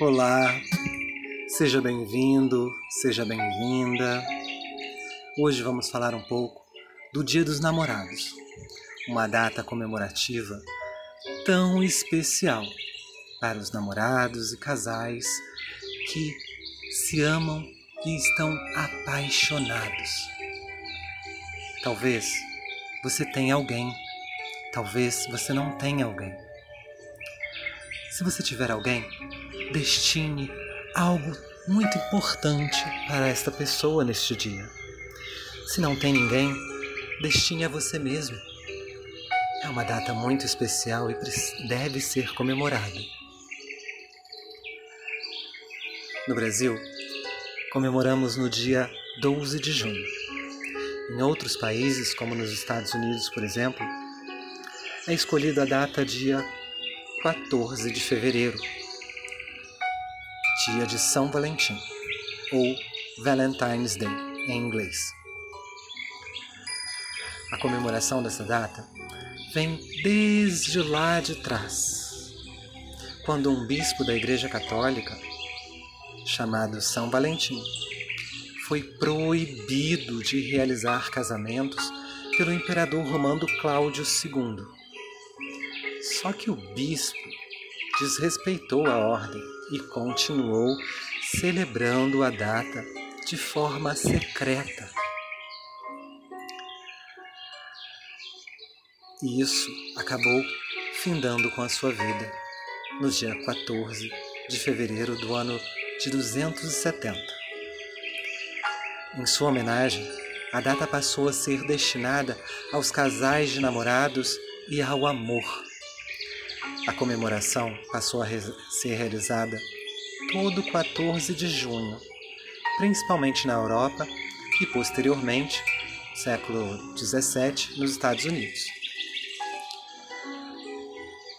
Olá, seja bem-vindo, seja bem-vinda. Hoje vamos falar um pouco do Dia dos Namorados, uma data comemorativa tão especial para os namorados e casais que se amam e estão apaixonados. Talvez você tenha alguém, talvez você não tenha alguém. Se você tiver alguém, destine algo muito importante para esta pessoa neste dia. Se não tem ninguém, destine a você mesmo. É uma data muito especial e deve ser comemorada. No Brasil, comemoramos no dia 12 de junho. Em outros países, como nos Estados Unidos, por exemplo, é escolhida a data dia 14 de fevereiro, dia de São Valentim, ou Valentine's Day em inglês. A comemoração dessa data vem desde lá de trás, quando um bispo da Igreja Católica, chamado São Valentim, foi proibido de realizar casamentos pelo imperador romano Cláudio II. Só que o bispo desrespeitou a ordem e continuou celebrando a data de forma secreta. E isso acabou findando com a sua vida no dia 14 de fevereiro do ano de 270. Em sua homenagem, a data passou a ser destinada aos casais de namorados e ao amor. A comemoração passou a ser realizada todo 14 de junho, principalmente na Europa e posteriormente, século 17, nos Estados Unidos.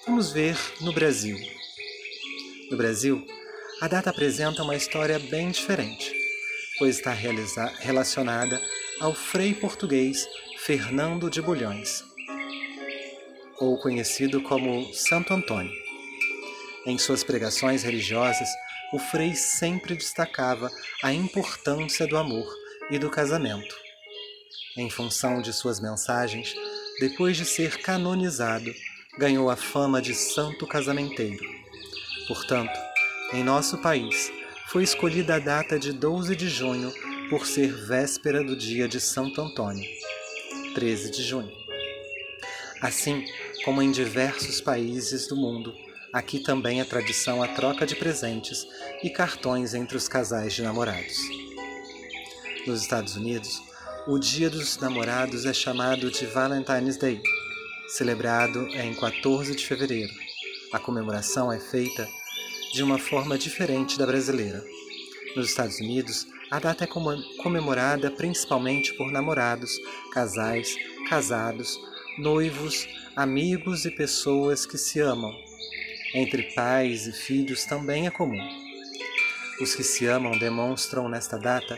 Vamos ver no Brasil. No Brasil, a data apresenta uma história bem diferente, pois está relacionada ao frei português Fernando de Bulhões, ou conhecido como Santo Antônio. Em suas pregações religiosas, o frei sempre destacava a importância do amor e do casamento. Em função de suas mensagens, depois de ser canonizado, ganhou a fama de santo casamenteiro. Portanto, em nosso país, foi escolhida a data de 12 de junho por ser véspera do dia de Santo Antônio, 13 de junho. Assim, como em diversos países do mundo, aqui também é tradição a troca de presentes e cartões entre os casais de namorados. Nos Estados Unidos, o Dia dos Namorados é chamado de Valentine's Day, celebrado em 14 de fevereiro. A comemoração é feita de uma forma diferente da brasileira. Nos Estados Unidos, a data é comemorada principalmente por namorados, casais, casados, noivos, amigos e pessoas que se amam. Entre pais e filhos também é comum. Os que se amam demonstram nesta data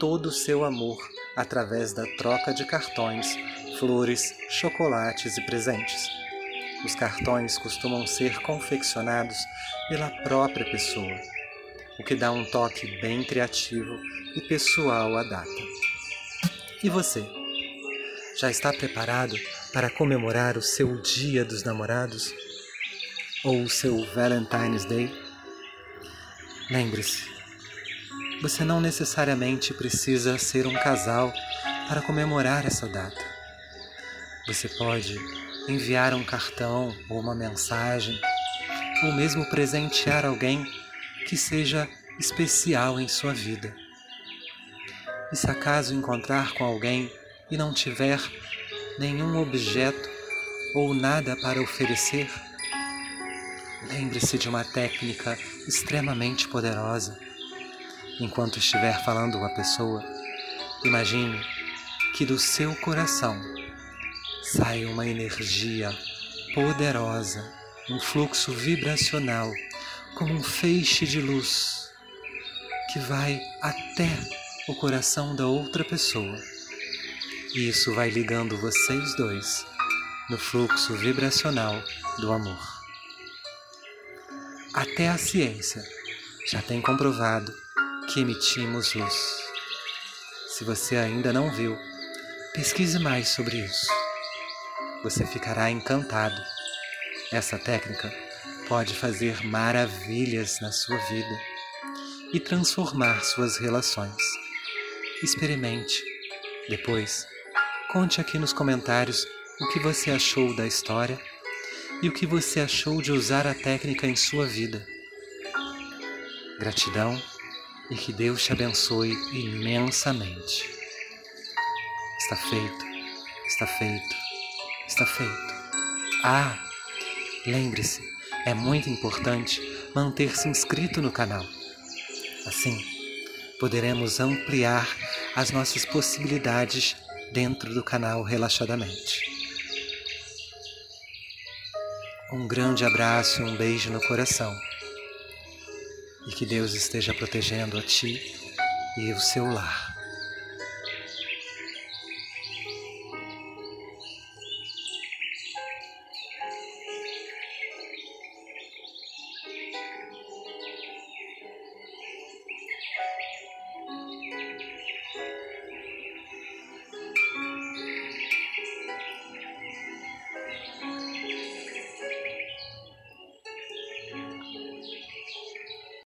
todo o seu amor através da troca de cartões, flores, chocolates e presentes. Os cartões costumam ser confeccionados pela própria pessoa, o que dá um toque bem criativo e pessoal à data. E você? Já está preparado para comemorar o seu Dia dos Namorados ou o seu Valentine's Day, lembre-se, você não necessariamente precisa ser um casal para comemorar essa data. Você pode enviar um cartão ou uma mensagem, ou mesmo presentear alguém que seja especial em sua vida. E se acaso encontrar com alguém e não tiver nenhum objeto ou nada para oferecer, lembre-se de uma técnica extremamente poderosa. Enquanto estiver falando com a pessoa, imagine que do seu coração sai uma energia poderosa, um fluxo vibracional, como um feixe de luz que vai até o coração da outra pessoa e isso vai ligando vocês dois no fluxo vibracional do amor. Até a ciência já tem comprovado que emitimos luz. Se você ainda não viu, pesquise mais sobre isso. Você ficará encantado. Essa técnica pode fazer maravilhas na sua vida e transformar suas relações. Experimente. Depois, conte aqui nos comentários o que você achou da história e o que você achou de usar a técnica em sua vida. Gratidão e que Deus te abençoe imensamente. Está feito, está feito, está feito. Ah, lembre-se, é muito importante manter-se inscrito no canal. Assim, poderemos ampliar as nossas possibilidades dentro do canal Relaxadamente. Um grande abraço e um beijo no coração. E que Deus esteja protegendo a ti e o seu lar.